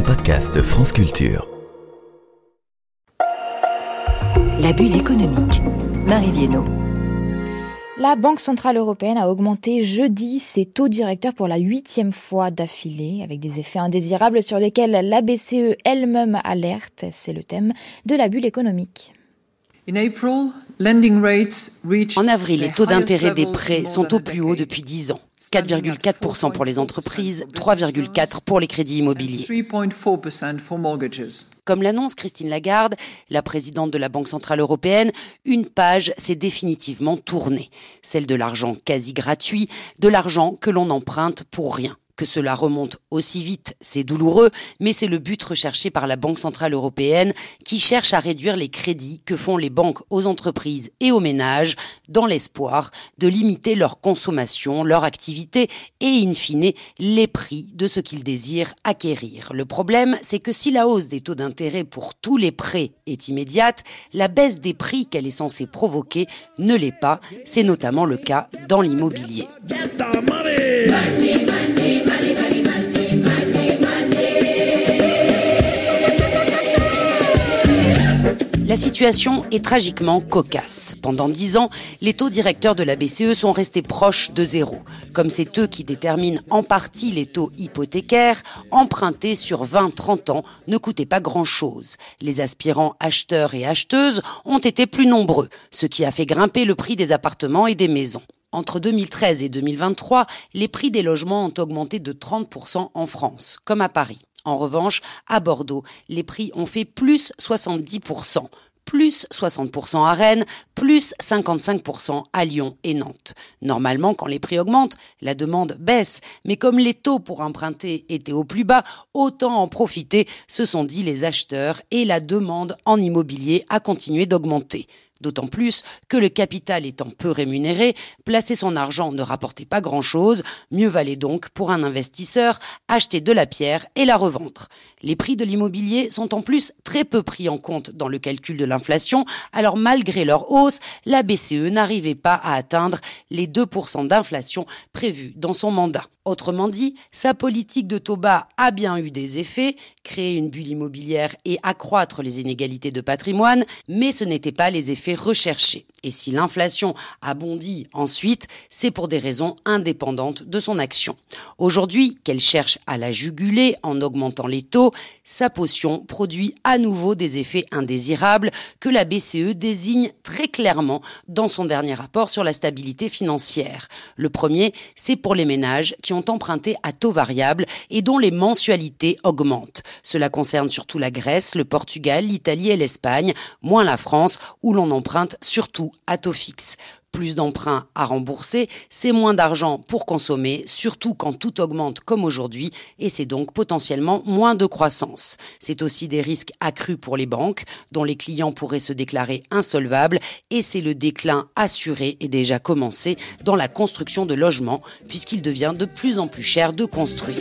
un podcast France Culture. La bulle économique. Marie Viennot. La Banque Centrale Européenne a augmenté jeudi ses taux directeurs pour la huitième fois d'affilée, avec des effets indésirables sur lesquels la BCE elle-même alerte. C'est le thème de la bulle économique. En avril, les taux d'intérêt des prêts sont au plus haut depuis 10 ans. 4,4% pour les entreprises, 3,4% pour les crédits immobiliers. Comme l'annonce Christine Lagarde, la présidente de la Banque Centrale Européenne, une page s'est définitivement tournée. Celle de l'argent quasi gratuit, de l'argent que l'on emprunte pour rien. Que cela remonte aussi vite, c'est douloureux, mais c'est le but recherché par la Banque Centrale Européenne qui cherche à réduire les crédits que font les banques aux entreprises et aux ménages dans l'espoir de limiter leur consommation, leur activité et in fine les prix de ce qu'ils désirent acquérir. Le problème, c'est que si la hausse des taux d'intérêt pour tous les prêts est immédiate, la baisse des prix qu'elle est censée provoquer ne l'est pas. C'est notamment le cas dans l'immobilier. La situation est tragiquement cocasse. Pendant dix ans, les taux directeurs de la BCE sont restés proches de zéro. Comme c'est eux qui déterminent en partie les taux hypothécaires, emprunter sur 20-30 ans ne coûtait pas grand-chose. Les aspirants acheteurs et acheteuses ont été plus nombreux, ce qui a fait grimper le prix des appartements et des maisons. Entre 2013 et 2023, les prix des logements ont augmenté de 30% en France, comme à Paris. En revanche, à Bordeaux, les prix ont fait plus 70%, plus 60% à Rennes, plus 55% à Lyon et Nantes. Normalement, quand les prix augmentent, la demande baisse, mais comme les taux pour emprunter étaient au plus bas, autant en profiter, se sont dit les acheteurs, et la demande en immobilier a continué d'augmenter. D'autant plus que le capital étant peu rémunéré, placer son argent ne rapportait pas grand-chose, mieux valait donc pour un investisseur acheter de la pierre et la revendre. Les prix de l'immobilier sont en plus très peu pris en compte dans le calcul de l'inflation, alors malgré leur hausse, la BCE n'arrivait pas à atteindre les 2% d'inflation prévus dans son mandat. Autrement dit, sa politique de taux bas a bien eu des effets, créer une bulle immobilière et accroître les inégalités de patrimoine, mais ce n'étaient pas les effets recherchés. Et si l'inflation a bondi ensuite, c'est pour des raisons indépendantes de son action. Aujourd'hui, qu'elle cherche à la juguler en augmentant les taux, sa potion produit à nouveau des effets indésirables que la BCE désigne très clairement dans son dernier rapport sur la stabilité financière. Le premier, c'est pour les ménages qui ont emprunté à taux variable et dont les mensualités augmentent. Cela concerne surtout la Grèce, le Portugal, l'Italie et l'Espagne, moins la France où l'on emprunte surtout à taux fixe. Plus d'emprunts à rembourser, c'est moins d'argent pour consommer, surtout quand tout augmente comme aujourd'hui, et c'est donc potentiellement moins de croissance. C'est aussi des risques accrus pour les banques, dont les clients pourraient se déclarer insolvables, et c'est le déclin assuré et déjà commencé dans la construction de logements, puisqu'il devient de plus en plus cher de construire.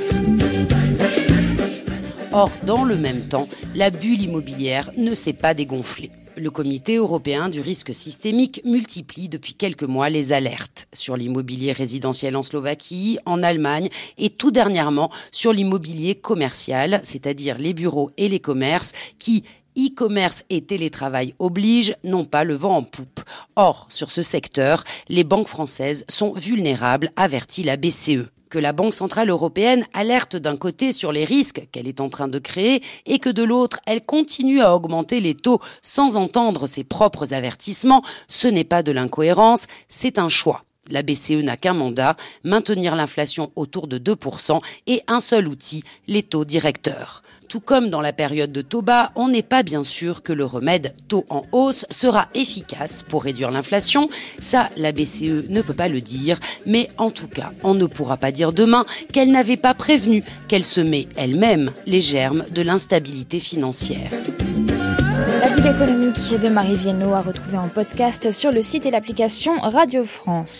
Or, dans le même temps, la bulle immobilière ne s'est pas dégonflée. Le Comité européen du risque systémique multiplie depuis quelques mois les alertes sur l'immobilier résidentiel en Slovaquie, en Allemagne et tout dernièrement sur l'immobilier commercial, c'est-à-dire les bureaux et les commerces qui, e-commerce et télétravail obligent, n'ont pas le vent en poupe. Or, sur ce secteur, les banques françaises sont vulnérables, avertit la BCE que la Banque centrale européenne alerte d'un côté sur les risques qu'elle est en train de créer et que de l'autre, elle continue à augmenter les taux sans entendre ses propres avertissements, ce n'est pas de l'incohérence, c'est un choix. La BCE n'a qu'un mandat, maintenir l'inflation autour de 2% et un seul outil, les taux directeurs. Tout comme dans la période de bas, on n'est pas bien sûr que le remède taux en hausse sera efficace pour réduire l'inflation. Ça, la BCE ne peut pas le dire, mais en tout cas, on ne pourra pas dire demain qu'elle n'avait pas prévenu qu'elle semait elle-même les germes de l'instabilité financière. La bulle économique de Marie Viennot a retrouvé en podcast sur le site et l'application Radio France.